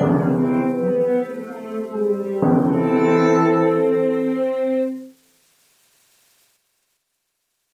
Amen.